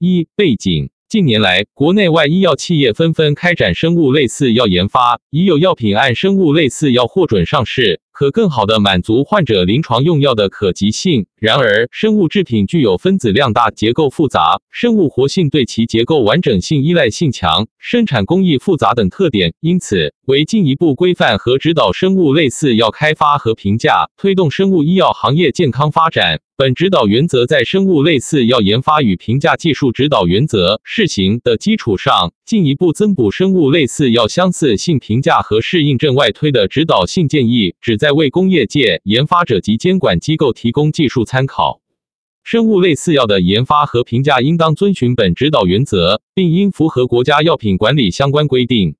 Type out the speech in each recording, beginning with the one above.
一、背景。近年来，国内外医药企业纷纷开展生物类似药研发，已有药品按生物类似药获准上市，可更好地满足患者临床用药的可及性。然而，生物制品具有分子量大、结构复杂、生物活性对其结构完整性依赖性强、生产工艺复杂等特点，因此为进一步规范和指导生物类似药开发和评价，推动生物医药行业健康发展。本指导原则在生物类似药研发与评价技术指导原则试行的基础上，进一步增补生物类似药相似性评价和适应症外推的指导性建议，旨在为工业界、研发者及监管机构提供技术参考。生物类似药的研发和评价应当遵循本指导原则，并应符合国家药品管理相关规定。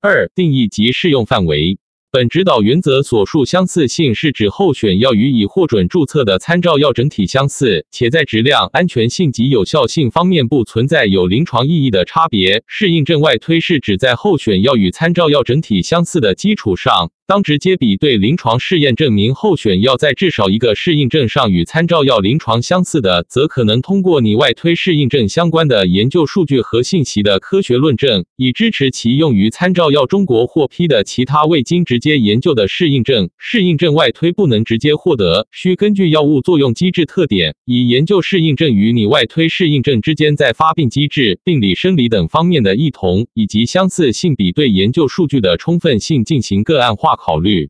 二、定义及适用范围。本指导原则所述相似性是指候选药与已获准注册的参照药整体相似，且在质量、安全性及有效性方面不存在有临床意义的差别。适应症外推是指在候选药与参照药整体相似的基础上。当直接比对临床试验证明候选药在至少一个适应症上与参照药临床相似的，则可能通过拟外推适应症相关的研究数据和信息的科学论证，以支持其用于参照药中国获批的其他未经直接研究的适应症。适应症外推不能直接获得，需根据药物作用机制特点，以研究适应症与拟外推适应症之间在发病机制、病理生理等方面的异同以及相似性比对研究数据的充分性进行个案化。考虑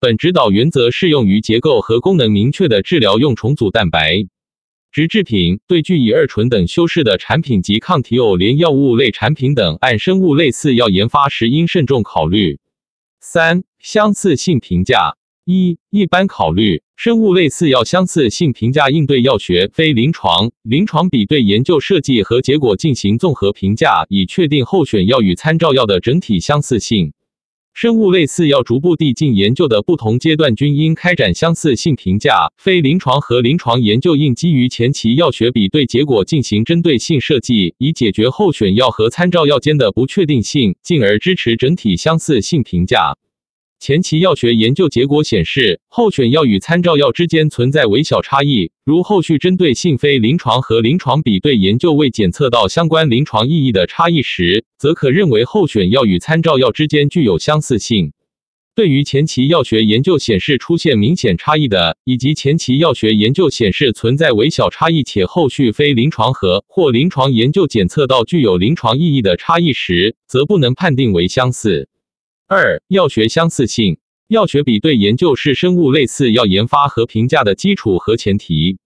本指导原则适用于结构和功能明确的治疗用重组蛋白质制品，对聚乙二醇等修饰的产品及抗体偶联药物类产品等，按生物类似药研发时应慎重考虑。三、相似性评价一、一般考虑生物类似药相似性评价应对药学、非临床、临床比对研究设计和结果进行综合评价，以确定候选药与参照药的整体相似性。生物类似药逐步递进研究的不同阶段均应开展相似性评价。非临床和临床研究应基于前期药学比对结果进行针对性设计，以解决候选药和参照药间的不确定性，进而支持整体相似性评价。前期药学研究结果显示，候选药与参照药之间存在微小差异。如后续针对性非临床和临床比对研究未检测到相关临床意义的差异时，则可认为候选药与参照药之间具有相似性。对于前期药学研究显示出现明显差异的，以及前期药学研究显示存在微小差异且后续非临床和或临床研究检测到具有临床意义的差异时，则不能判定为相似。二、药学相似性，药学比对研究是生物类似药研发和评价的基础和前提。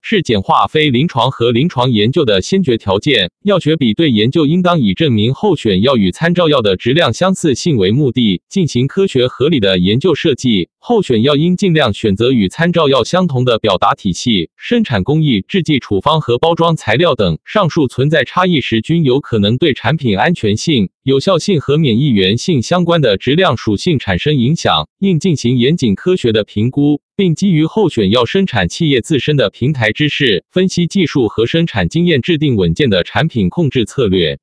是简化非临床和临床研究的先决条件。药学比对研究应当以证明候选药与参照药的质量相似性为目的，进行科学合理的研究设计。候选药应尽量选择与参照药相同的表达体系、生产工艺、制剂处方和包装材料等。上述存在差异时，均有可能对产品安全性、有效性和免疫原性相关的质量属性产生影响，应进行严谨科学的评估。并基于候选药生产企业自身的平台知识、分析技术和生产经验，制定稳健的产品控制策略。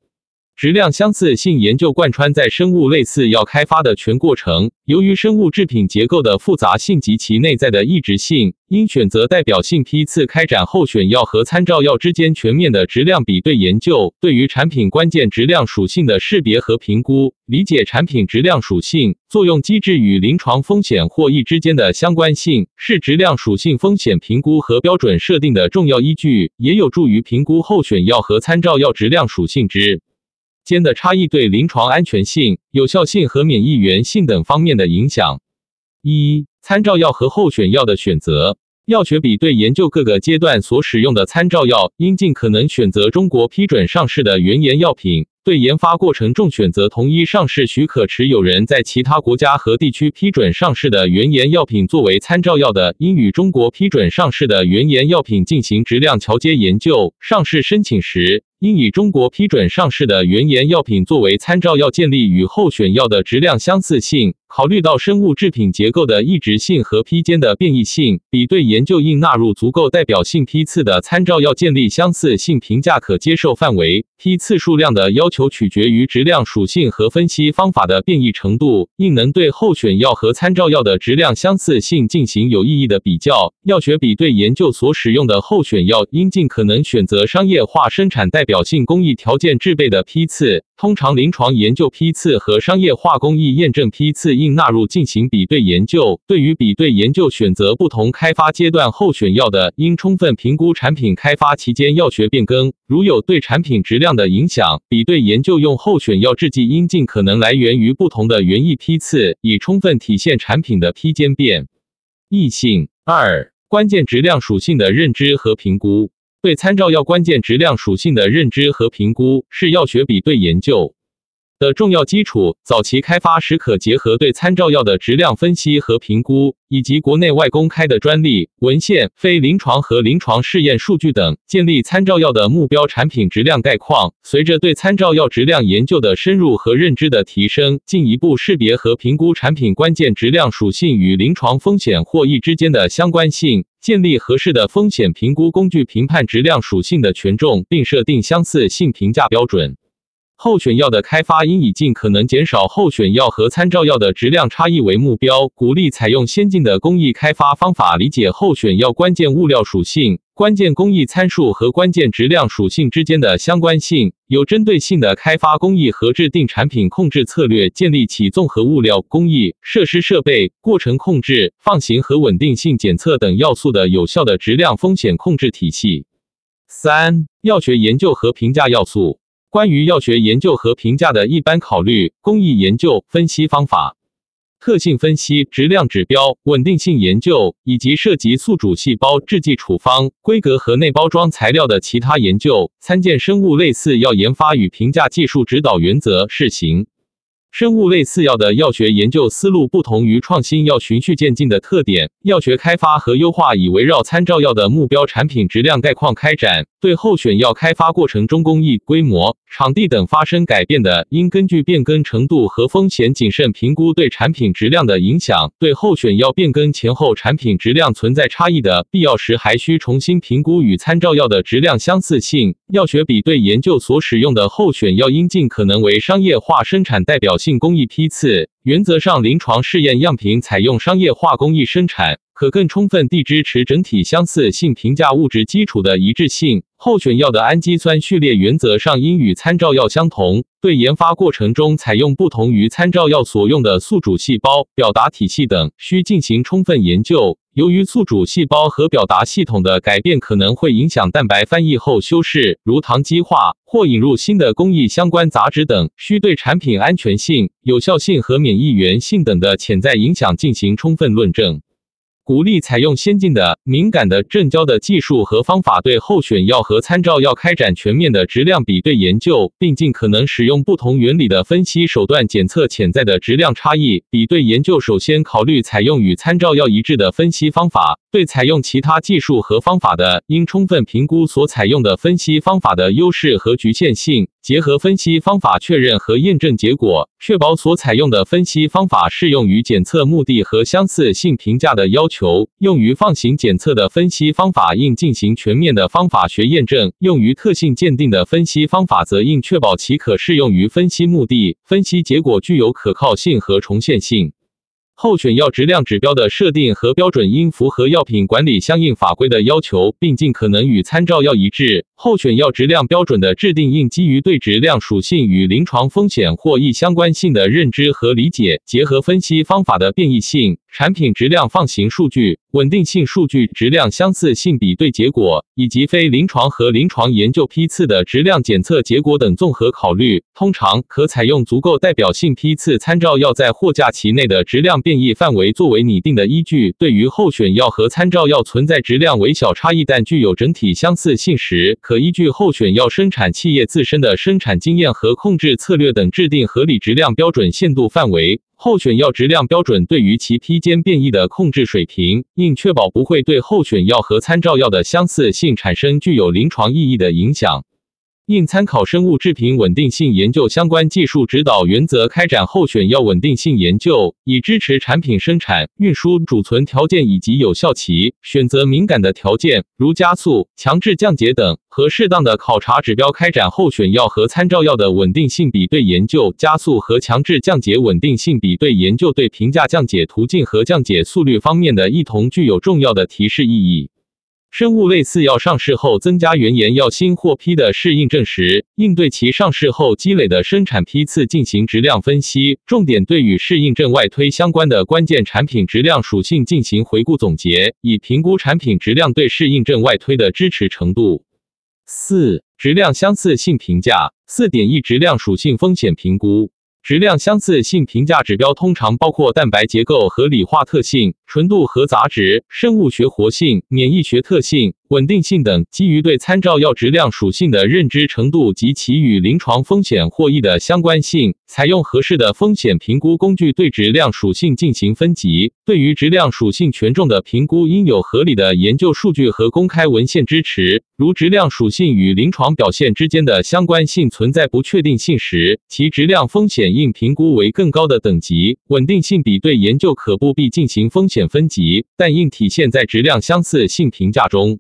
质量相似性研究贯穿在生物类似药开发的全过程。由于生物制品结构的复杂性及其内在的异质性，应选择代表性批次开展候选药和参照药之间全面的质量比对研究。对于产品关键质量属性的识别和评估，理解产品质量属性作用机制与临床风险获益之间的相关性，是质量属性风险评估和标准设定的重要依据，也有助于评估候选药和参照药质量属性之。间的差异对临床安全性、有效性和免疫原性等方面的影响。一、参照药和候选药的选择。药学比对研究各个阶段所使用的参照药，应尽可能选择中国批准上市的原研药品。对研发过程中选择同一上市许可持有人在其他国家和地区批准上市的原研药品作为参照药的，应与中国批准上市的原研药品进行质量桥接研究。上市申请时，应以中国批准上市的原研药品作为参照药，建立与候选药的质量相似性、考虑到生物制品结构的异质性和批间的变异性，比对研究应纳入足够代表性批次的参照药，建立相似性评价可接受范围。批次数量的要求取决于质量属性和分析方法的变异程度，应能对候选药和参照药的质量相似性进行有意义的比较。药学比对研究所使用的候选药应尽可能选择商业化生产代表性工艺条件制备的批次。通常，临床研究批次和商业化工艺验证批次应纳入进行比对研究。对于比对研究选择不同开发阶段候选药的，应充分评估产品开发期间药学变更，如有对产品质量的影响。比对研究用候选药制剂应尽可能来源于不同的原液批次，以充分体现产品的批间变异性。二、关键质量属性的认知和评估。对参照药关键质量属性的认知和评估是药学比对研究的重要基础。早期开发时可结合对参照药的质量分析和评估，以及国内外公开的专利文献、非临床和临床试验数据等，建立参照药的目标产品质量概况。随着对参照药质量研究的深入和认知的提升，进一步识别和评估产品关键质量属性与临床风险获益之间的相关性。建立合适的风险评估工具，评判质量属性的权重，并设定相似性评价标准。候选药的开发应以尽可能减少候选药和参照药的质量差异为目标，鼓励采用先进的工艺开发方法，理解候选药关键物料属性。关键工艺参数和关键质量属性之间的相关性，有针对性的开发工艺和制定产品控制策略，建立起综合物料、工艺、设施设备、过程控制、放行和稳定性检测等要素的有效的质量风险控制体系。三、药学研究和评价要素。关于药学研究和评价的一般考虑、工艺研究、分析方法。特性分析、质量指标、稳定性研究以及涉及宿主细胞、制剂处方、规格和内包装材料的其他研究，参见《生物类似药研发与评价技术指导原则》试行。生物类似药的药学研究思路不同于创新药循序渐进的特点。药学开发和优化以围绕参照药的目标产品质量概况开展。对候选药开发过程中工艺、规模、场地等发生改变的，应根据变更程度和风险谨慎评估对产品质量的影响。对候选药变更前后产品质量存在差异的，必要时还需重新评估与参照药的质量相似性。药学比对研究所使用的候选药应尽可能为商业化生产代表性工艺批次。原则上，临床试验样品采用商业化工艺生产，可更充分地支持整体相似性评价物质基础的一致性。候选药的氨基酸序列原则上应与参照药相同。对研发过程中采用不同于参照药所用的宿主细胞、表达体系等，需进行充分研究。由于宿主细胞和表达系统的改变可能会影响蛋白翻译后修饰，如糖基化或引入新的工艺相关杂质等，需对产品安全性、有效性和免疫原性等的潜在影响进行充分论证。鼓励采用先进的、敏感的正交的技术和方法，对候选药和参照药开展全面的质量比对研究，并尽可能使用不同原理的分析手段检测潜在的质量差异。比对研究首先考虑采用与参照药一致的分析方法，对采用其他技术和方法的，应充分评估所采用的分析方法的优势和局限性。结合分析方法确认和验证结果，确保所采用的分析方法适用于检测目的和相似性评价的要求。用于放行检测的分析方法应进行全面的方法学验证；用于特性鉴定的分析方法则应确保其可适用于分析目的，分析结果具有可靠性和重现性。候选药质量指标的设定和标准应符合药品管理相应法规的要求，并尽可能与参照药一致。候选药质量标准的制定应基于对质量属性与临床风险或易相关性的认知和理解，结合分析方法的变异性。产品质量放行数据、稳定性数据、质量相似性比对结果，以及非临床和临床研究批次的质量检测结果等综合考虑，通常可采用足够代表性批次参照药在货架期内的质量变异范围作为拟定的依据。对于候选药和参照药存在质量微小差异但具有整体相似性时，可依据候选药生产企业自身的生产经验和控制策略等制定合理质量标准限度范围。候选药质量标准对于其批间变异的控制水平，应确保不会对候选药和参照药的相似性产生具有临床意义的影响。应参考生物制品稳定性研究相关技术指导原则，开展候选药稳定性研究，以支持产品生产、运输、储存条件以及有效期。选择敏感的条件，如加速、强制降解等，和适当的考察指标，开展候选药和参照药的稳定性比对研究。加速和强制降解稳定性比对研究对评价降解途径和降解速率方面的异同具有重要的提示意义。生物类似药上市后增加原研药新获批的适应症时，应对其上市后积累的生产批次进行质量分析，重点对与适应症外推相关的关键产品质量属性进行回顾总结，以评估产品质量对适应症外推的支持程度。四、质量相似性评价。四点一、质量属性风险评估。质量相似性评价指标通常包括蛋白结构和理化特性、纯度和杂质、生物学活性、免疫学特性。稳定性等，基于对参照药质量属性的认知程度及其与临床风险获益的相关性，采用合适的风险评估工具对质量属性进行分级。对于质量属性权重的评估，应有合理的研究数据和公开文献支持。如质量属性与临床表现之间的相关性存在不确定性时，其质量风险应评估为更高的等级。稳定性比对研究可不必进行风险点分级，但应体现在质量相似性评价中。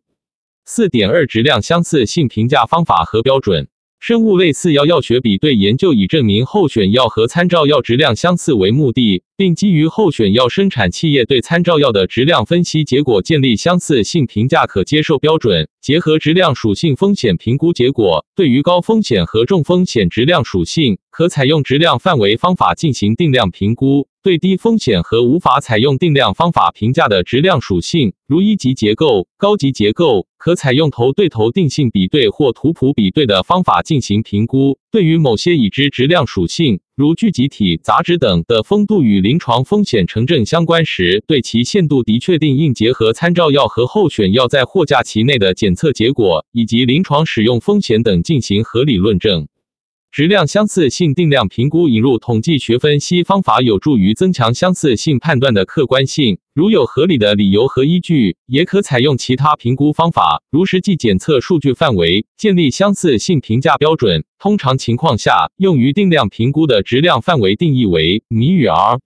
四点二质量相似性评价方法和标准。生物类似药药学比对研究以证明候选药和参照药质量相似为目的，并基于候选药生产企业对参照药的质量分析结果建立相似性评价可接受标准。结合质量属性风险评估结果，对于高风险和重风险质量属性，可采用质量范围方法进行定量评估；对低风险和无法采用定量方法评价的质量属性，如一级结构、高级结构，可采用头对头定性比对或图谱比对的方法进行评估。对于某些已知质量属性，如聚集体、杂质等的风度与临床风险成正相关时，对其限度的确定应结合参照药和候选药在货架期内的检测结果以及临床使用风险等进行合理论证。质量相似性定量评估引入统计学分析方法，有助于增强相似性判断的客观性。如有合理的理由和依据，也可采用其他评估方法，如实际检测数据范围，建立相似性评价标准。通常情况下，用于定量评估的质量范围定义为米与 r。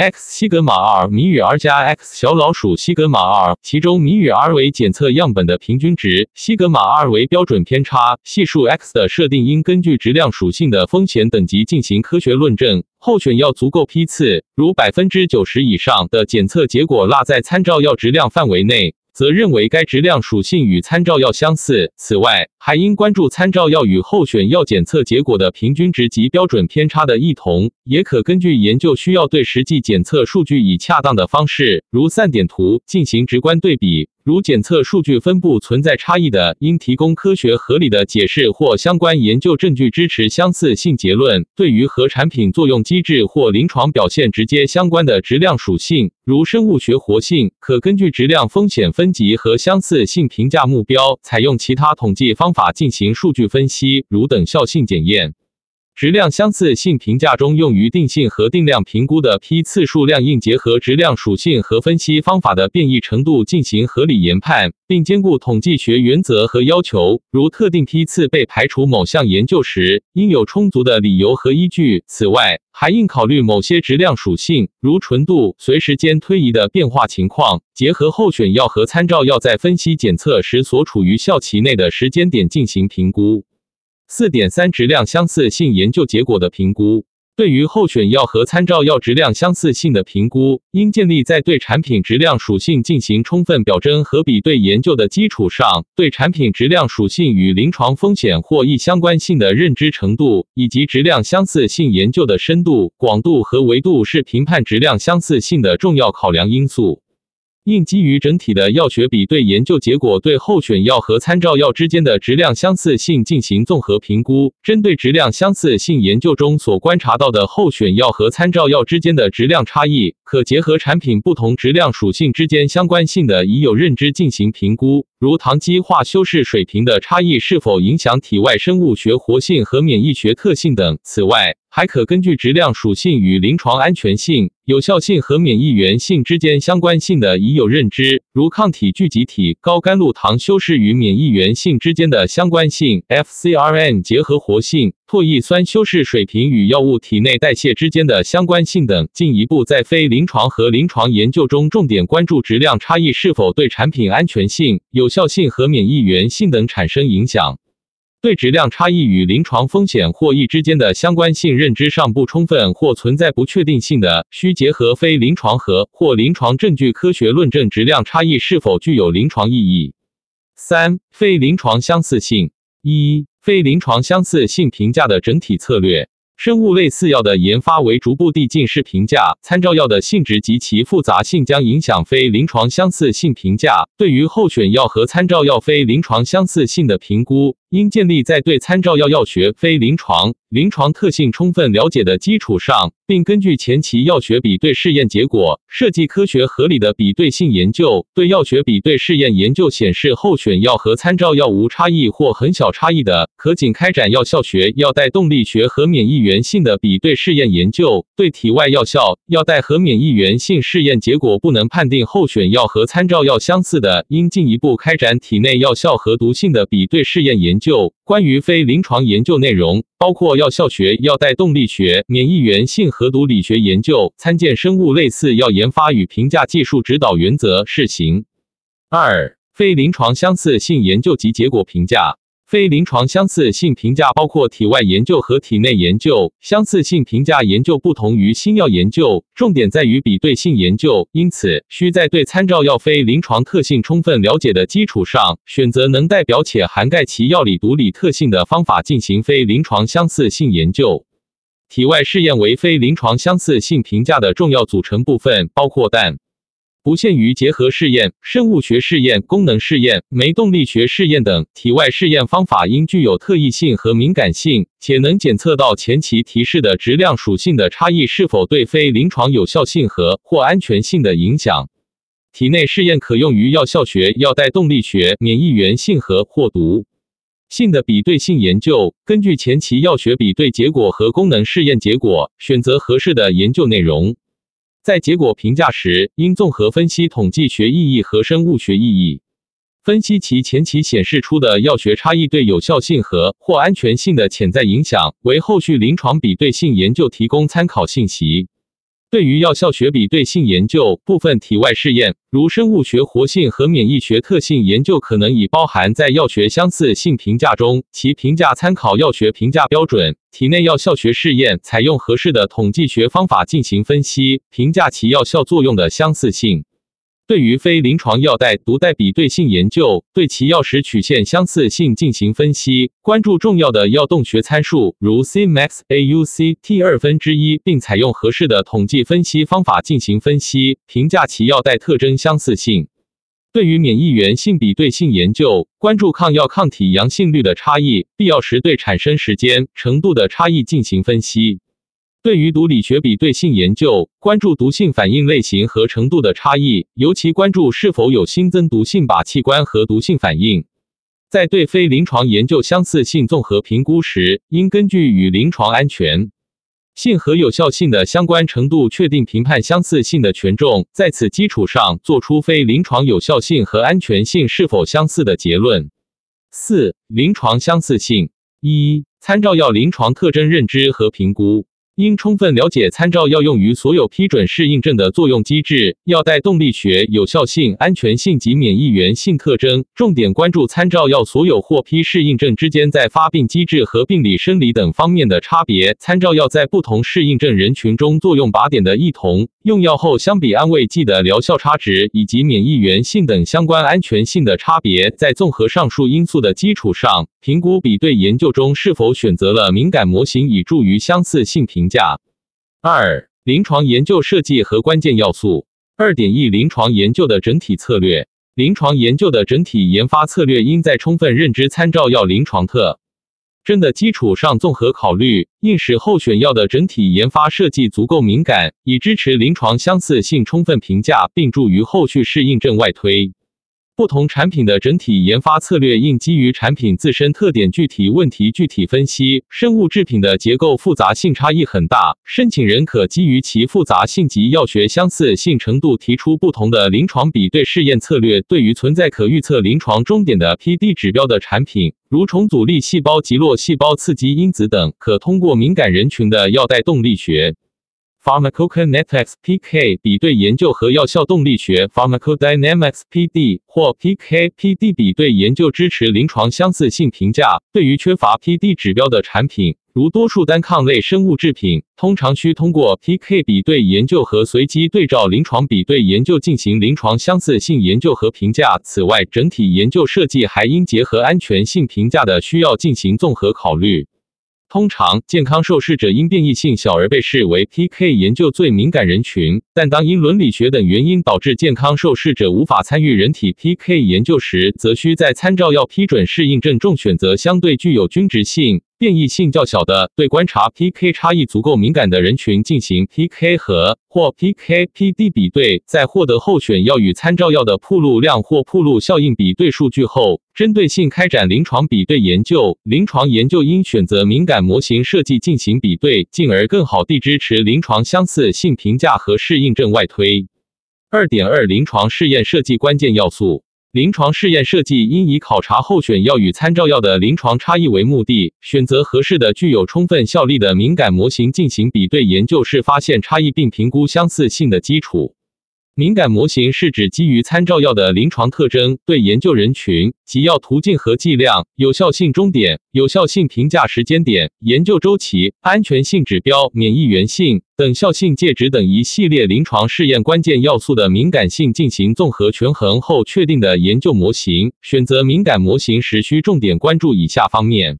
X 西格玛 r 谜语 r 加 x 小老鼠西格玛 r，其中谜语 r 为检测样本的平均值，西格玛 r 为标准偏差。系数 x 的设定应根据质量属性的风险等级进行科学论证。候选药足够批次，如百分之九十以上的检测结果落在参照药质量范围内。则认为该质量属性与参照药相似。此外，还应关注参照药与候选药检测结果的平均值及标准偏差的异同。也可根据研究需要，对实际检测数据以恰当的方式，如散点图，进行直观对比。如检测数据分布存在差异的，应提供科学合理的解释或相关研究证据支持相似性结论。对于和产品作用机制或临床表现直接相关的质量属性，如生物学活性，可根据质量风险分级和相似性评价目标，采用其他统计方法进行数据分析，如等效性检验。质量相似性评价中用于定性和定量评估的批次数量，应结合质量属性和分析方法的变异程度进行合理研判，并兼顾统计学原则和要求。如特定批次被排除某项研究时，应有充足的理由和依据。此外，还应考虑某些质量属性，如纯度随时间推移的变化情况，结合候选药和参照药在分析检测时所处于效期内的时间点进行评估。四点三质量相似性研究结果的评估，对于候选药和参照药质量相似性的评估，应建立在对产品质量属性进行充分表征和比对研究的基础上，对产品质量属性与临床风险或易相关性的认知程度，以及质量相似性研究的深度、广度和维度是评判质量相似性的重要考量因素。应基于整体的药学比对研究结果，对候选药和参照药之间的质量相似性进行综合评估。针对质量相似性研究中所观察到的候选药和参照药之间的质量差异，可结合产品不同质量属性之间相关性的已有认知进行评估，如糖基化修饰水平的差异是否影响体外生物学活性和免疫学特性等。此外，还可根据质量属性与临床安全性、有效性和免疫原性之间相关性的已有认知，如抗体聚集体、高甘露糖修饰与免疫原性之间的相关性、FcRn 结合活性、唾液酸修饰水平与药物体内代谢之间的相关性等。进一步在非临床和临床研究中，重点关注质量差异是否对产品安全性、有效性和免疫原性等产生影响。对质量差异与临床风险或益之间的相关性认知尚不充分或存在不确定性的，需结合非临床和或临床证据科学论证质量差异是否具有临床意义。三、非临床相似性一、非临床相似性评价的整体策略。生物类似药的研发为逐步递进式评价，参照药的性质及其复杂性将影响非临床相似性评价。对于候选药和参照药非临床相似性的评估。应建立在对参照药药学、非临床、临床特性充分了解的基础上，并根据前期药学比对试验结果，设计科学合理的比对性研究。对药学比对试验研究显示候选药和参照药无差异或很小差异的，可仅开展药效学、药代动力学和免疫原性的比对试验研究。对体外药效、药代和免疫原性试验结果不能判定候选药和参照药相似的，应进一步开展体内药效和毒性的比对试验研。就关于非临床研究内容，包括药效学、药代动力学、免疫原性和毒理学研究，参见《生物类似药研发与评价技术指导原则》试行。二、非临床相似性研究及结果评价。非临床相似性评价包括体外研究和体内研究。相似性评价研究不同于新药研究，重点在于比对性研究，因此需在对参照药非临床特性充分了解的基础上，选择能代表且涵盖其药理毒理特性的方法进行非临床相似性研究。体外试验为非临床相似性评价的重要组成部分，包括但。不限于结合试验、生物学试验、功能试验、酶动力学试验等体外试验方法，应具有特异性和敏感性，且能检测到前期提示的质量属性的差异是否对非临床有效性和或安全性的影响。体内试验可用于药效学、药代动力学、免疫原性和或毒性的比对性研究。根据前期药学比对结果和功能试验结果，选择合适的研究内容。在结果评价时，应综合分析统计学意义和生物学意义，分析其前期显示出的药学差异对有效性和或安全性的潜在影响，为后续临床比对性研究提供参考信息。对于药效学比对性研究，部分体外试验，如生物学活性和免疫学特性研究，可能已包含在药学相似性评价中。其评价参考药学评价标准。体内药效学试验采用合适的统计学方法进行分析，评价其药效作用的相似性。对于非临床药代毒代比对性研究，对其药时曲线相似性进行分析，关注重要的药动学参数，如 Cmax、AUC、T 二分之一，并采用合适的统计分析方法进行分析，评价其药代特征相似性。对于免疫原性比对性研究，关注抗药抗体阳性率的差异，必要时对产生时间、程度的差异进行分析。对于毒理学比对性研究，关注毒性反应类型和程度的差异，尤其关注是否有新增毒性靶器官和毒性反应。在对非临床研究相似性综合评估时，应根据与临床安全性和有效性的相关程度，确定评判相似性的权重，在此基础上做出非临床有效性和安全性是否相似的结论。四、临床相似性一、参照药临床特征认知和评估。应充分了解参照药用于所有批准式印证的作用机制、药代动力学、有效性、安全性及免疫原性特征，重点关注参照药所有获批试印证之间在发病机制和病理生理等方面的差别，参照药在不同适应症人群中作用靶点的异同，用药后相比安慰剂的疗效差值以及免疫原性等相关安全性的差别，在综合上述因素的基础上，评估比对研究中是否选择了敏感模型，以助于相似性评。价二、临床研究设计和关键要素。二点一、临床研究的整体策略。临床研究的整体研发策略应在充分认知参照药临床特征的基础上，综合考虑，应使候选药的整体研发设计足够敏感，以支持临床相似性充分评价，并助于后续适应症外推。不同产品的整体研发策略应基于产品自身特点、具体问题具体分析。生物制品的结构复杂性差异很大，申请人可基于其复杂性及药学相似性程度提出不同的临床比对试验策略。对于存在可预测临床终点的 PD 指标的产品，如重组粒细胞及络细胞刺激因子等，可通过敏感人群的药代动力学。Pharmacokinetics (PK) 比对研究和药效动力学 (Pharmacodynamics PD) 或 PK/PD 比对研究支持临床相似性评价。对于缺乏 PD 指标的产品，如多数单抗类生物制品，通常需通过 PK 比对研究和随机对照临床比对研究进行临床相似性研究和评价。此外，整体研究设计还应结合安全性评价的需要进行综合考虑。通常，健康受试者因变异性小而被视为 PK 研究最敏感人群，但当因伦理学等原因导致健康受试者无法参与人体 PK 研究时，则需在参照药批准适应症中选择相对具有均值性。变异性较小的、对观察 PK 差异足够敏感的人群进行 PK 和或 PK/PD 比对，在获得候选药与参照药的铺路量或铺路效应比对数据后，针对性开展临床比对研究。临床研究应选择敏感模型设计进行比对，进而更好地支持临床相似性评价和适应症外推。二点二临床试验设计关键要素。临床试验设计应以考察候选药与参照药的临床差异为目的，选择合适的、具有充分效力的敏感模型进行比对研究，是发现差异并评估相似性的基础。敏感模型是指基于参照药的临床特征，对研究人群、及药途径和剂量、有效性终点、有效性评价时间点、研究周期、安全性指标、免疫原性等效性介质等一系列临床试验关键要素的敏感性进行综合权衡后确定的研究模型。选择敏感模型时需重点关注以下方面：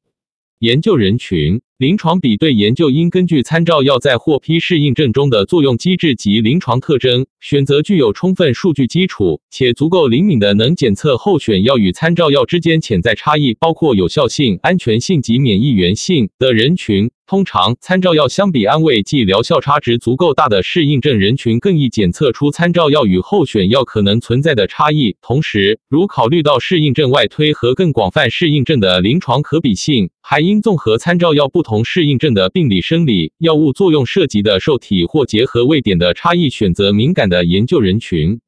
研究人群。临床比对研究应根据参照药在获批适应症中的作用机制及临床特征，选择具有充分数据基础且足够灵敏的能检测候选药与参照药之间潜在差异，包括有效性、安全性及免疫原性的人群。通常，参照药相比安慰剂疗效差值足够大的适应症人群更易检测出参照药与候选药可能存在的差异。同时，如考虑到适应症外推和更广泛适应症的临床可比性，还应综合参照药不同适应症的病理生理、药物作用涉及的受体或结合位点的差异，选择敏感的研究人群。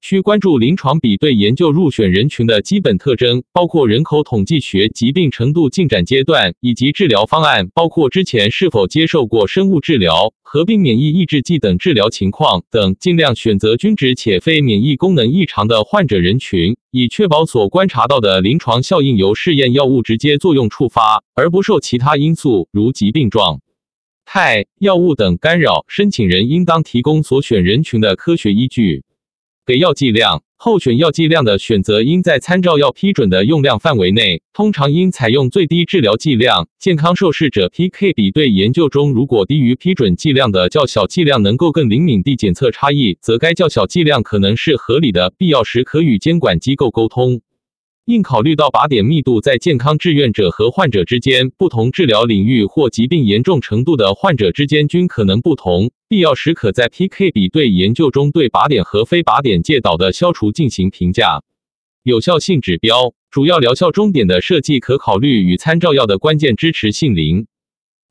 需关注临床比对研究入选人群的基本特征，包括人口统计学、疾病程度进展阶段以及治疗方案，包括之前是否接受过生物治疗、合并免疫抑制剂等治疗情况等。尽量选择均值且非免疫功能异常的患者人群，以确保所观察到的临床效应由试验药物直接作用触发，而不受其他因素如疾病状态、药物等干扰。申请人应当提供所选人群的科学依据。给药剂量，候选药剂量的选择应在参照药批准的用量范围内，通常应采用最低治疗剂量。健康受试者 PK 比对研究中，如果低于批准剂量的较小剂量能够更灵敏地检测差异，则该较小剂量可能是合理的，必要时可与监管机构沟通。应考虑到靶点密度在健康志愿者和患者之间、不同治疗领域或疾病严重程度的患者之间均可能不同，必要时可在 PK 比对研究中对靶点和非靶点介导的消除进行评价。有效性指标，主要疗效终点的设计可考虑与参照药的关键支持性零。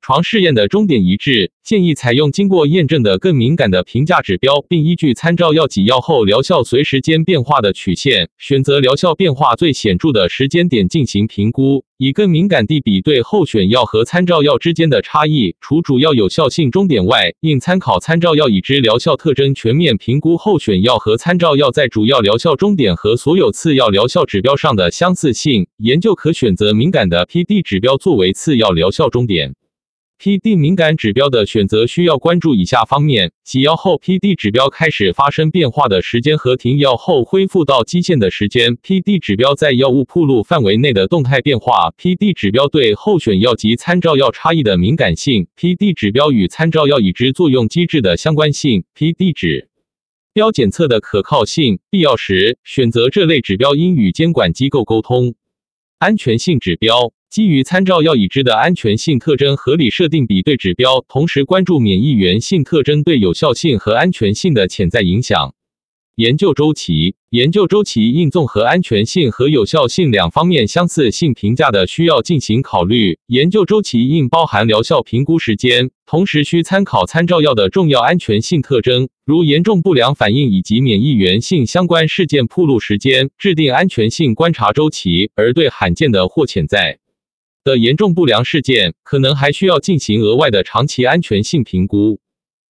床试验的终点一致，建议采用经过验证的更敏感的评价指标，并依据参照药给药后疗效随时间变化的曲线，选择疗效变化最显著的时间点进行评估，以更敏感地比对候选药和参照药之间的差异。除主要有效性终点外，应参考参照药已知疗效特征，全面评估候选药和参照药在主要疗效终点和所有次要疗效指标上的相似性。研究可选择敏感的 PD 指标作为次要疗效终点。PD 敏感指标的选择需要关注以下方面：洗药后 PD 指标开始发生变化的时间和停药后恢复到基线的时间；PD 指标在药物铺路范围内的动态变化；PD 指标对候选药及参照药差异的敏感性；PD 指标与参照药已知作用机制的相关性；PD 指标检测的可靠性。必要时，选择这类指标应与监管机构沟通。安全性指标。基于参照药已知的安全性特征，合理设定比对指标，同时关注免疫原性特征对有效性和安全性的潜在影响。研究周期，研究周期应综合安全性和有效性两方面相似性评价的需要进行考虑。研究周期应包含疗效评估时间，同时需参考参照药的重要安全性特征，如严重不良反应以及免疫原性相关事件铺路时间，制定安全性观察周期。而对罕见的或潜在的严重不良事件，可能还需要进行额外的长期安全性评估。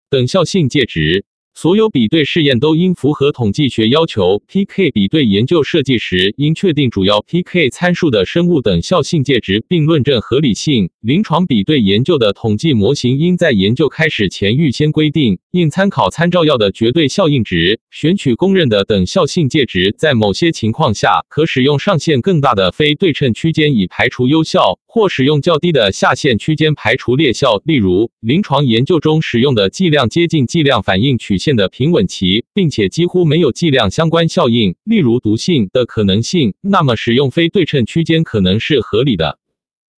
等效性介质。所有比对试验都应符合统计学要求。PK 比对研究设计时，应确定主要 PK 参数的生物等效性介值，并论证合理性。临床比对研究的统计模型应在研究开始前预先规定，应参考参照药的绝对效应值，选取公认的等效性介值。在某些情况下，可使用上限更大的非对称区间以排除优效，或使用较低的下限区间排除劣效。例如，临床研究中使用的剂量接近剂量反应曲。线的平稳期，并且几乎没有剂量相关效应，例如毒性的可能性，那么使用非对称区间可能是合理的。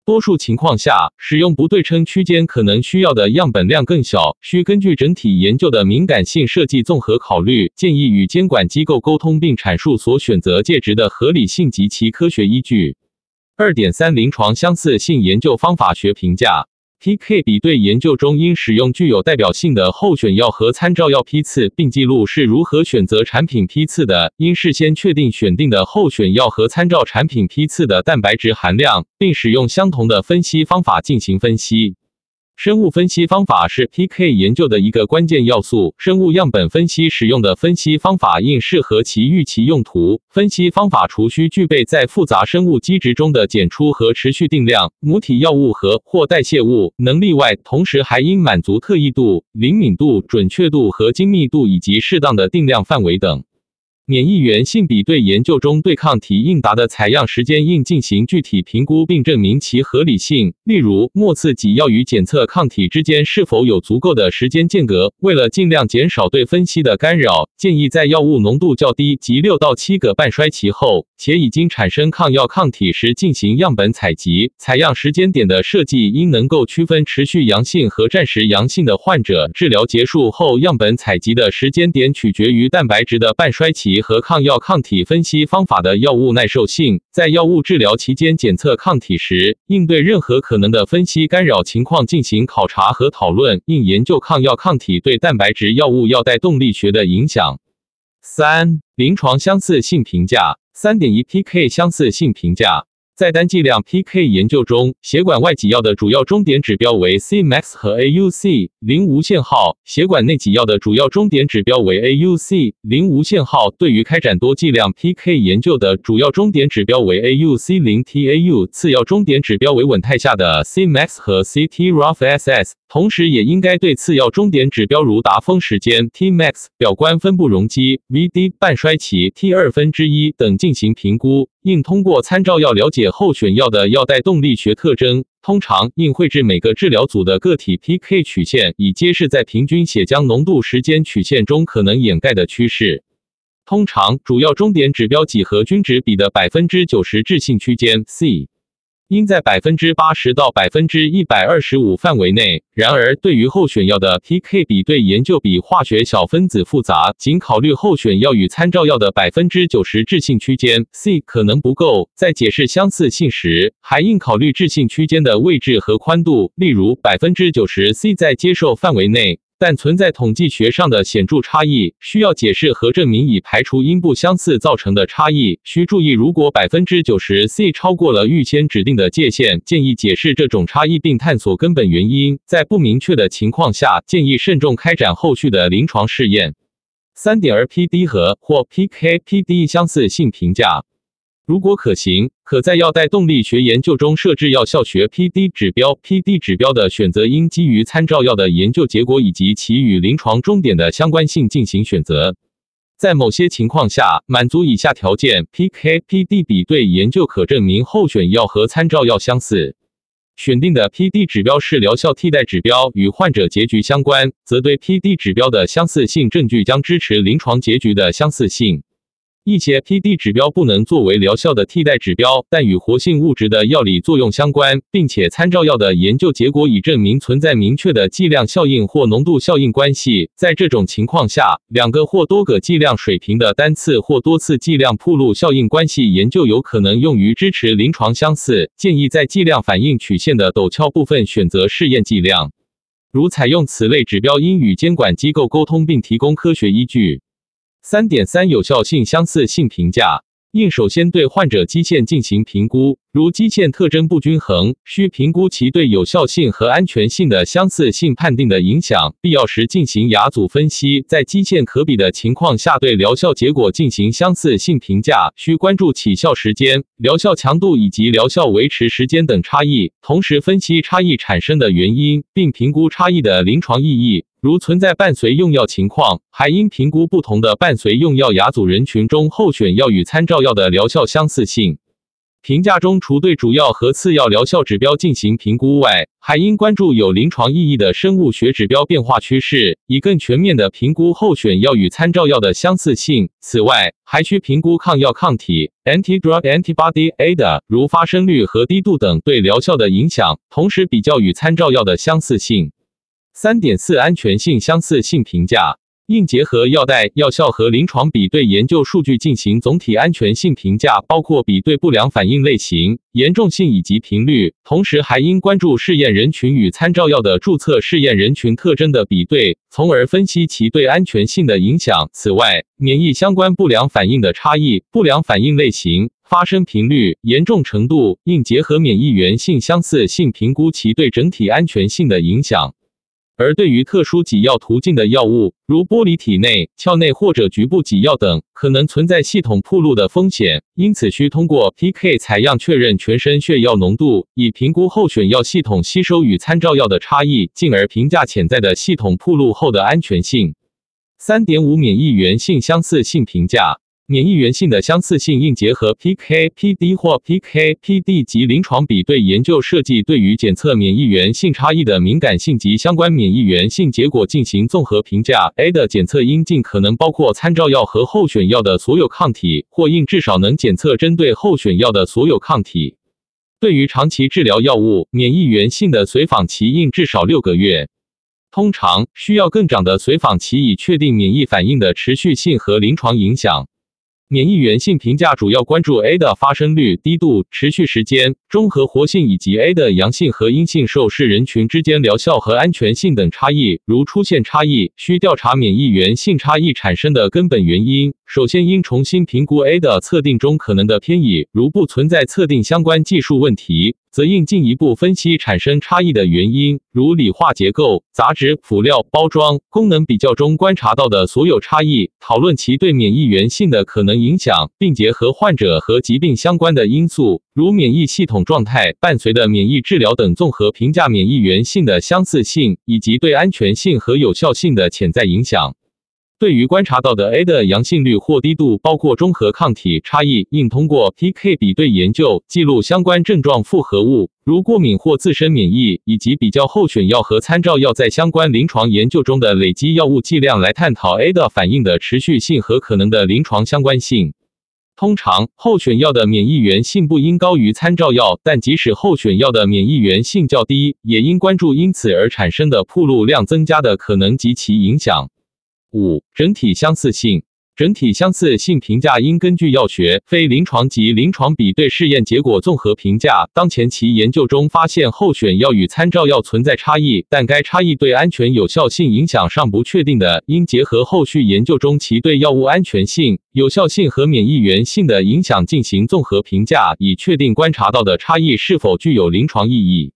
多数情况下，使用不对称区间可能需要的样本量更小，需根据整体研究的敏感性设计综合考虑。建议与监管机构沟通，并阐述所选择介质的合理性及其科学依据。二点三，临床相似性研究方法学评价。PK 比对研究中应使用具有代表性的候选药和参照药批次，并记录是如何选择产品批次的。应事先确定选定的候选药和参照产品批次的蛋白质含量，并使用相同的分析方法进行分析。生物分析方法是 PK 研究的一个关键要素。生物样本分析使用的分析方法应适合其预期用途。分析方法除需具备在复杂生物基质中的检出和持续定量母体药物和或代谢物能力外，同时还应满足特异度、灵敏度、准确度和精密度以及适当的定量范围等。免疫原性比对研究中，对抗体应答的采样时间应进行具体评估，并证明其合理性。例如，末次给药与检测抗体之间是否有足够的时间间隔。为了尽量减少对分析的干扰，建议在药物浓度较低及六到七个半衰期后，且已经产生抗药抗体时进行样本采集。采样时间点的设计应能够区分持续阳性和暂时阳性的患者。治疗结束后，样本采集的时间点取决于蛋白质的半衰期。和抗药抗体分析方法的药物耐受性，在药物治疗期间检测抗体时，应对任何可能的分析干扰情况进行考察和讨论，应研究抗药抗体对蛋白质药物药代动力学的影响。三、临床相似性评价。三点一 PK 相似性评价。在单剂量 PK 研究中，血管外给药的主要终点指标为 Cmax 和 AUC 零无限号，血管内给药的主要终点指标为 AUC 零无限号。对于开展多剂量 PK 研究的主要终点指标为 AUC 零 tau，次要终点指标为稳态下的 Cmax 和 CT-RFSS。同时，也应该对次要终点指标如达峰时间 Tmax、表观分布容积 Vd、半衰期 T 二分之一等进行评估。应通过参照药了解候选药的药代动力学特征。通常应绘制每个治疗组的个体 PK 曲线，以揭示在平均血浆浓度时间曲线中可能掩盖的趋势。通常，主要终点指标几何均值比的百分之九十置信区间 C。应在百分之八十到百分之一百二十五范围内。然而，对于候选药的 PK 比对研究比化学小分子复杂，仅考虑候选药与参照药的百分之九十置信区间 C 可能不够。在解释相似性时，还应考虑置信区间的位置和宽度。例如，百分之九十 C 在接受范围内。但存在统计学上的显著差异，需要解释和证明以排除因不相似造成的差异。需注意，如果百分之九十 C 超过了预先指定的界限，建议解释这种差异并探索根本原因。在不明确的情况下，建议慎重开展后续的临床试验。三点二 PD 和或 PK/PD 相似性评价。如果可行，可在药代动力学研究中设置药效学 PD 指标。PD 指标的选择应基于参照药的研究结果以及其与临床终点的相关性进行选择。在某些情况下，满足以下条件，PK/PD 比对研究可证明候选药和参照药相似。选定的 PD 指标是疗效替代指标，与患者结局相关，则对 PD 指标的相似性证据将支持临床结局的相似性。一些 PD 指标不能作为疗效的替代指标，但与活性物质的药理作用相关，并且参照药的研究结果已证明存在明确的剂量效应或浓度效应关系。在这种情况下，两个或多个剂量水平的单次或多次剂量铺路效应关系研究有可能用于支持临床相似。建议在剂量反应曲线的陡峭部分选择试验剂量。如采用此类指标，应与监管机构沟通并提供科学依据。三点三有效性相似性评价，应首先对患者基线进行评估。如基线特征不均衡，需评估其对有效性和安全性的相似性判定的影响，必要时进行亚组分析。在基线可比的情况下，对疗效结果进行相似性评价，需关注起效时间、疗效强度以及疗效维持时间等差异，同时分析差异产生的原因，并评估差异的临床意义。如存在伴随用药情况，还应评估不同的伴随用药亚组人群中候选药与参照药的疗效相似性。评价中，除对主要和次要疗效指标进行评估外，还应关注有临床意义的生物学指标变化趋势，以更全面的评估候选药与参照药的相似性。此外，还需评估抗药抗体 （anti-drug antibody, ADA） 如发生率和低度等对疗效的影响，同时比较与参照药的相似性。三点四安全性相似性评价。应结合药代、药效和临床比对研究数据进行总体安全性评价，包括比对不良反应类型、严重性以及频率。同时，还应关注试验人群与参照药的注册试验人群特征的比对，从而分析其对安全性的影响。此外，免疫相关不良反应的差异、不良反应类型、发生频率、严重程度，应结合免疫原性相似性评估其对整体安全性的影响。而对于特殊给药途径的药物，如玻璃体内、鞘内或者局部给药等，可能存在系统铺路的风险，因此需通过 PK 采样确认全身血药浓度，以评估候选药系统吸收与参照药的差异，进而评价潜在的系统铺路后的安全性。三点五免疫原性相似性评价。免疫原性的相似性应结合 PK/PD 或 PK/PD 及临床比对研究设计，对于检测免疫原性差异的敏感性及相关免疫原性结果进行综合评价。A 的检测应尽可能包括参照药和候选药的所有抗体，或应至少能检测针对候选药的所有抗体。对于长期治疗药物，免疫原性的随访期应至少六个月，通常需要更长的随访期以确定免疫反应的持续性和临床影响。免疫原性评价主要关注 A 的发生率、低度、持续时间、中和活性以及 A 的阳性和阴性受试人群之间疗效和安全性等差异。如出现差异，需调查免疫原性差异产生的根本原因。首先应重新评估 A 的测定中可能的偏移，如不存在测定相关技术问题。则应进一步分析产生差异的原因，如理化结构、杂质、辅料、包装、功能比较中观察到的所有差异，讨论其对免疫原性的可能影响，并结合患者和疾病相关的因素，如免疫系统状态、伴随的免疫治疗等，综合评价免疫原性的相似性以及对安全性和有效性的潜在影响。对于观察到的 A 的阳性率或低度，包括中和抗体差异，应通过 PK 比对研究记录相关症状复合物，如过敏或自身免疫，以及比较候选药和参照药在相关临床研究中的累积药物剂量，来探讨 A 的反应的持续性和可能的临床相关性。通常，候选药的免疫原性不应高于参照药，但即使候选药的免疫原性较低，也应关注因此而产生的铺路量增加的可能及其影响。五、整体相似性。整体相似性评价应根据药学、非临床及临床比对试验结果综合评价。当前其研究中发现候选药与参照药存在差异，但该差异对安全有效性影响尚不确定的，应结合后续研究中其对药物安全性、有效性和免疫原性的影响进行综合评价，以确定观察到的差异是否具有临床意义。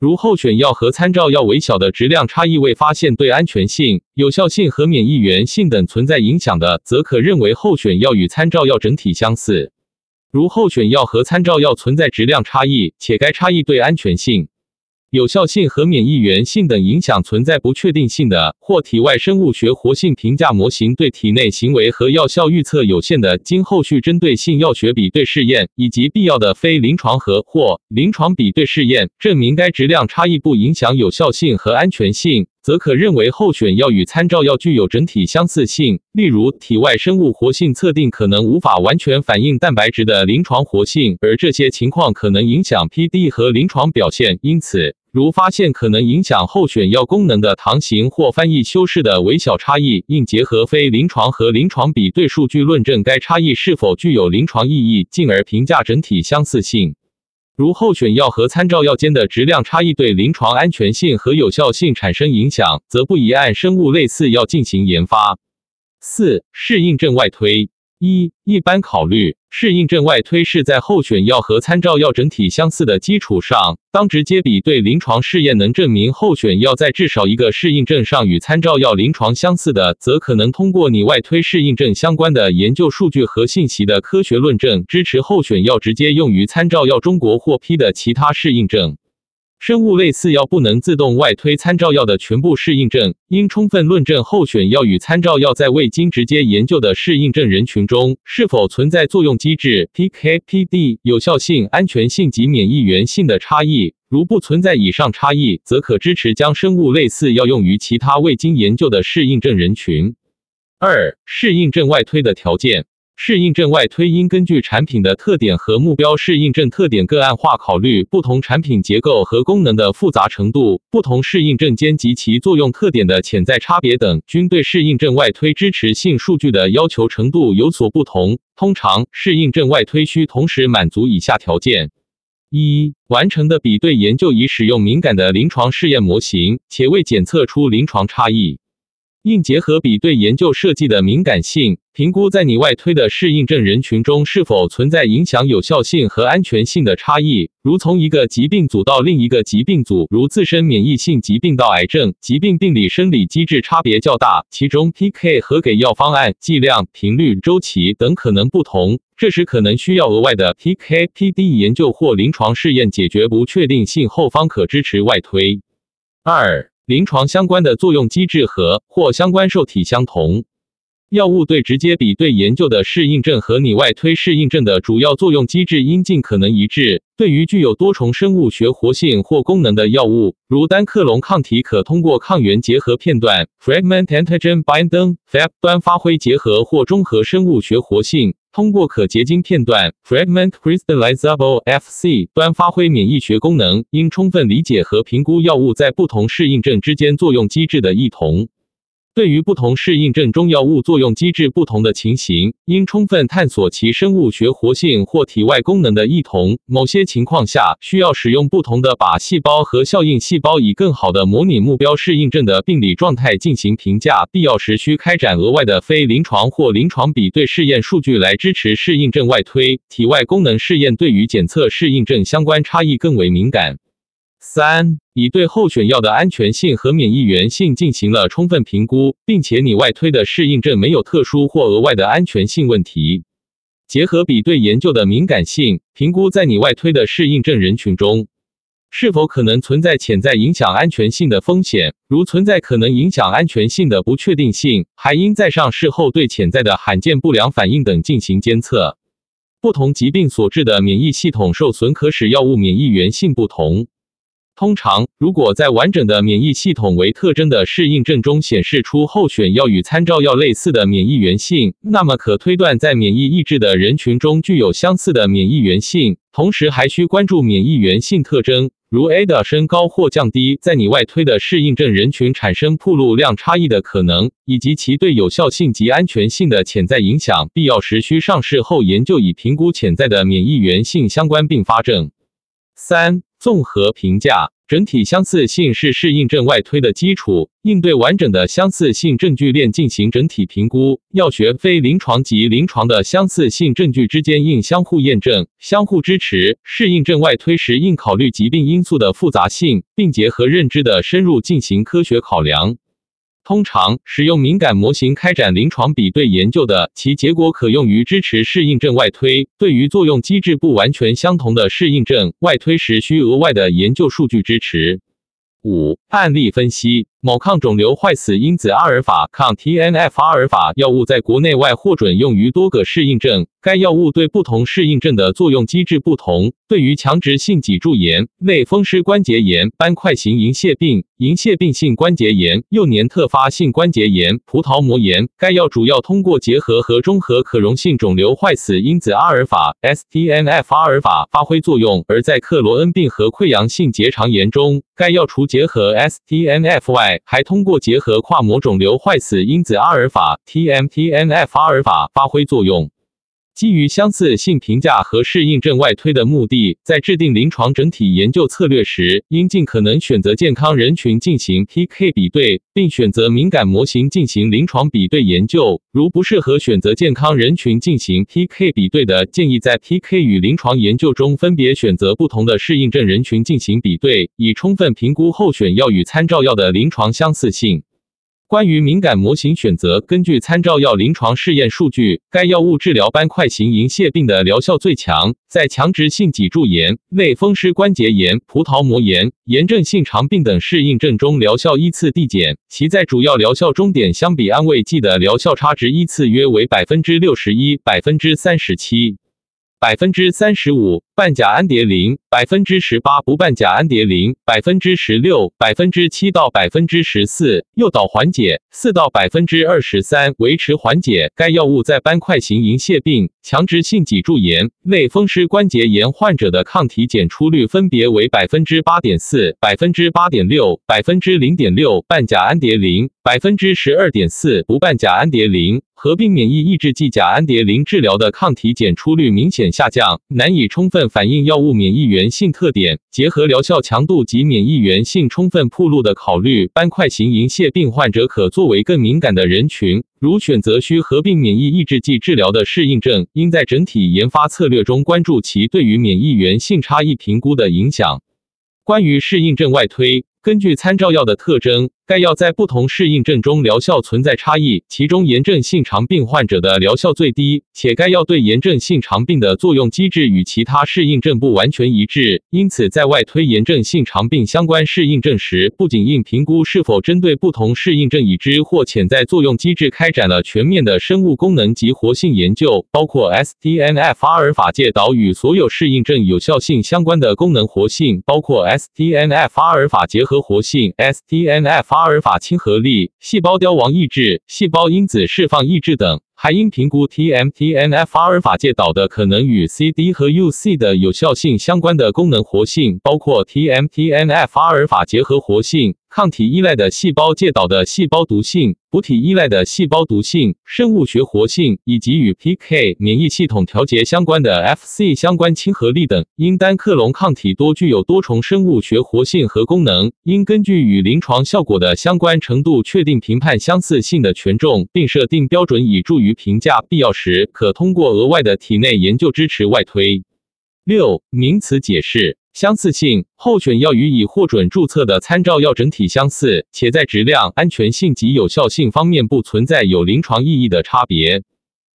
如候选药和参照药微小的质量差异未发现对安全性、有效性和免疫原性等存在影响的，则可认为候选药与参照药整体相似。如候选药和参照药存在质量差异，且该差异对安全性。有效性和免疫原性等影响存在不确定性的，或体外生物学活性评价模型对体内行为和药效预测有限的，经后续针对性药学比对试验以及必要的非临床和或临床比对试验证明该质量差异不影响有效性和安全性，则可认为候选药与参照药具有整体相似性，例如体外生物活性测定可能无法完全反映蛋白质的临床活性，而这些情况可能影响 PD 和临床表现。因此，如发现可能影响候选药功能的糖型或翻译修饰的微小差异，应结合非临床和临床比对数据论证该差异是否具有临床意义，进而评价整体相似性。如候选药和参照药间的质量差异对临床安全性和有效性产生影响，则不宜按生物类似药进行研发。四、适应症外推。一、一般考虑，适应症外推是在候选药和参照药整体相似的基础上，当直接比对临床试验能证明候选药在至少一个适应症上与参照药临床相似的，则可能通过拟外推适应症相关的研究数据和信息的科学论证，支持候选药直接用于参照药中国获批的其他适应症。生物类似药不能自动外推参照药的全部适应症，应充分论证候选药与参照药在未经直接研究的适应症人群中是否存在作用机制、PK/PD、有效性、安全性及免疫原性的差异。如不存在以上差异，则可支持将生物类似药用于其他未经研究的适应症人群。二、适应症外推的条件。适应症外推应根据产品的特点和目标适应症特点个案化考虑不同产品结构和功能的复杂程度、不同适应症间及其作用特点的潜在差别等，均对适应症外推支持性数据的要求程度有所不同。通常，适应症外推需同时满足以下条件：一、完成的比对研究已使用敏感的临床试验模型，且未检测出临床差异。应结合比对研究设计的敏感性，评估在你外推的适应症人群中是否存在影响有效性和安全性的差异，如从一个疾病组到另一个疾病组，如自身免疫性疾病到癌症疾病病理生理机制差别较大，其中 PK 和给药方案、剂量、频率、周期等可能不同，这时可能需要额外的 PK/PD 研究或临床试验解决不确定性后方可支持外推。二。临床相关的作用机制和或相关受体相同，药物对直接比对研究的适应症和拟外推适应症的主要作用机制应尽可能一致。对于具有多重生物学活性或功能的药物，如单克隆抗体，可通过抗原结合片段 （fragment antigen binding, FAB） 端发挥结合或中和生物学活性。通过可结晶片段 （fragment crystallizable, FC） 端发挥免疫学功能，应充分理解和评估药物在不同适应症之间作用机制的异同。对于不同适应症中药物作用机制不同的情形，应充分探索其生物学活性或体外功能的异同。某些情况下，需要使用不同的靶细胞和效应细胞，以更好的模拟目标适应症的病理状态进行评价。必要时需开展额外的非临床或临床比对试验数据来支持适应症外推。体外功能试验对于检测适应症相关差异更为敏感。三、已对候选药的安全性和免疫原性进行了充分评估，并且你外推的适应症没有特殊或额外的安全性问题。结合比对研究的敏感性，评估在你外推的适应症人群中，是否可能存在潜在影响安全性的风险。如存在可能影响安全性的不确定性，还应在上市后对潜在的罕见不良反应等进行监测。不同疾病所致的免疫系统受损，可使药物免疫原性不同。通常，如果在完整的免疫系统为特征的适应症中显示出候选药与参照药类似的免疫原性，那么可推断在免疫抑制的人群中具有相似的免疫原性。同时，还需关注免疫原性特征，如 A 的升高或降低，在你外推的适应症人群产生铺路量差异的可能，以及其对有效性及安全性的潜在影响。必要时需上市后研究以评估潜在的免疫原性相关并发症。三。综合评价，整体相似性是适应症外推的基础。应对完整的相似性证据链进行整体评估，要学、非临床及临床的相似性证据之间应相互验证、相互支持。适应症外推时，应考虑疾病因素的复杂性，并结合认知的深入进行科学考量。通常使用敏感模型开展临床比对研究的，其结果可用于支持适应症外推。对于作用机制不完全相同的适应症外推时，需额外的研究数据支持。五、案例分析：某抗肿瘤坏死因子阿尔法抗 TNF 阿尔法药物在国内外获准用于多个适应症，该药物对不同适应症的作用机制不同。对于强直性脊柱炎、类风湿关节炎、斑块型银屑病、银屑病性关节炎、幼年特发性关节炎、葡萄膜炎，该药主要通过结合和中和可溶性肿瘤坏死因子阿尔法 （STNF 阿尔法）发挥作用。而在克罗恩病和溃疡性结肠炎中，该药除结合 STNF 外，还通过结合跨膜肿瘤坏死因子阿尔法 （TMTNF 阿尔法）发挥作用。基于相似性评价和适应症外推的目的，在制定临床整体研究策略时，应尽可能选择健康人群进行 PK 比对，并选择敏感模型进行临床比对研究。如不适合选择健康人群进行 PK 比对的，建议在 PK 与临床研究中分别选择不同的适应症人群进行比对，以充分评估候选药与参照药的临床相似性。关于敏感模型选择，根据参照药临床试验数据，该药物治疗斑块型银屑病的疗效最强，在强直性脊柱炎、类风湿关节炎、葡萄膜炎、炎症性肠病等适应症中疗效依次递减，其在主要疗效终点相比安慰剂的疗效差值依次约为百分之六十一、百分之三十七、百分之三十五。半甲氨蝶呤百分之十八，不半甲氨蝶呤百分之十六，百分之七到百分之十四，诱导缓解四到百分之二十三，维持缓解。该药物在斑块型银屑病、强直性脊柱炎、类风湿关节炎患者的抗体检出率分别为百分之八点四、百分之八点六、百分之零点六。半甲氨蝶呤百分之十二点四，不半甲氨蝶呤合并免疫抑制剂甲氨蝶呤治疗的抗体检出率明显下降，难以充分。反映药物免疫原性特点，结合疗效强度及免疫原性充分铺路的考虑，斑块型银屑病患者可作为更敏感的人群。如选择需合并免疫抑制剂治疗的适应症，应在整体研发策略中关注其对于免疫原性差异评估的影响。关于适应症外推。根据参照药的特征，该药在不同适应症中疗效存在差异。其中，炎症性肠病患者的疗效最低，且该药对炎症性肠病的作用机制与其他适应症不完全一致。因此，在外推炎症性肠病相关适应症时，不仅应评估是否针对不同适应症已知或潜在作用机制开展了全面的生物功能及活性研究，包括 STNF 阿尔法介导与所有适应症有效性相关的功能活性，包括 STNF 阿尔法结合。活性、STNF 阿阿尔法亲和力、细胞凋亡抑制、细胞因子释放抑制等。还应评估 TMTNF 阿尔法介导的可能与 CD 和 UC 的有效性相关的功能活性，包括 TMTNF 阿尔法结合活性、抗体依赖的细胞介导的细胞毒性、补体依赖的细胞毒性、生物学活性，以及与 PK 免疫系统调节相关的 FC 相关亲和力等。因单克隆抗体多具有多重生物学活性和功能，应根据与临床效果的相关程度，确定评判相似性的权重，并设定标准，以助于。评价必要时，可通过额外的体内研究支持外推。六、名词解释：相似性，候选药与已获准注册的参照药整体相似，且在质量、安全性及有效性方面不存在有临床意义的差别。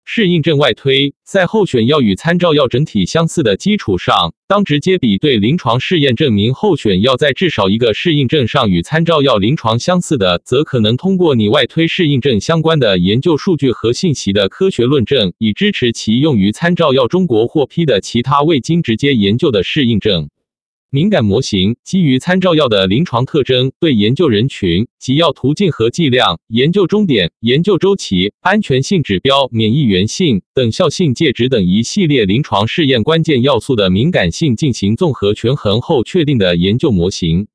适应症外推，在候选药与参照药整体相似的基础上，当直接比对临床试验证明候选药在至少一个适应症上与参照药临床相似的，则可能通过拟外推适应症相关的研究数据和信息的科学论证，以支持其用于参照药中国获批的其他未经直接研究的适应症。敏感模型基于参照药的临床特征，对研究人群、及药途径和剂量、研究终点、研究周期、安全性指标、免疫原性等效性介质等一系列临床试验关键要素的敏感性进行综合权衡后确定的研究模型。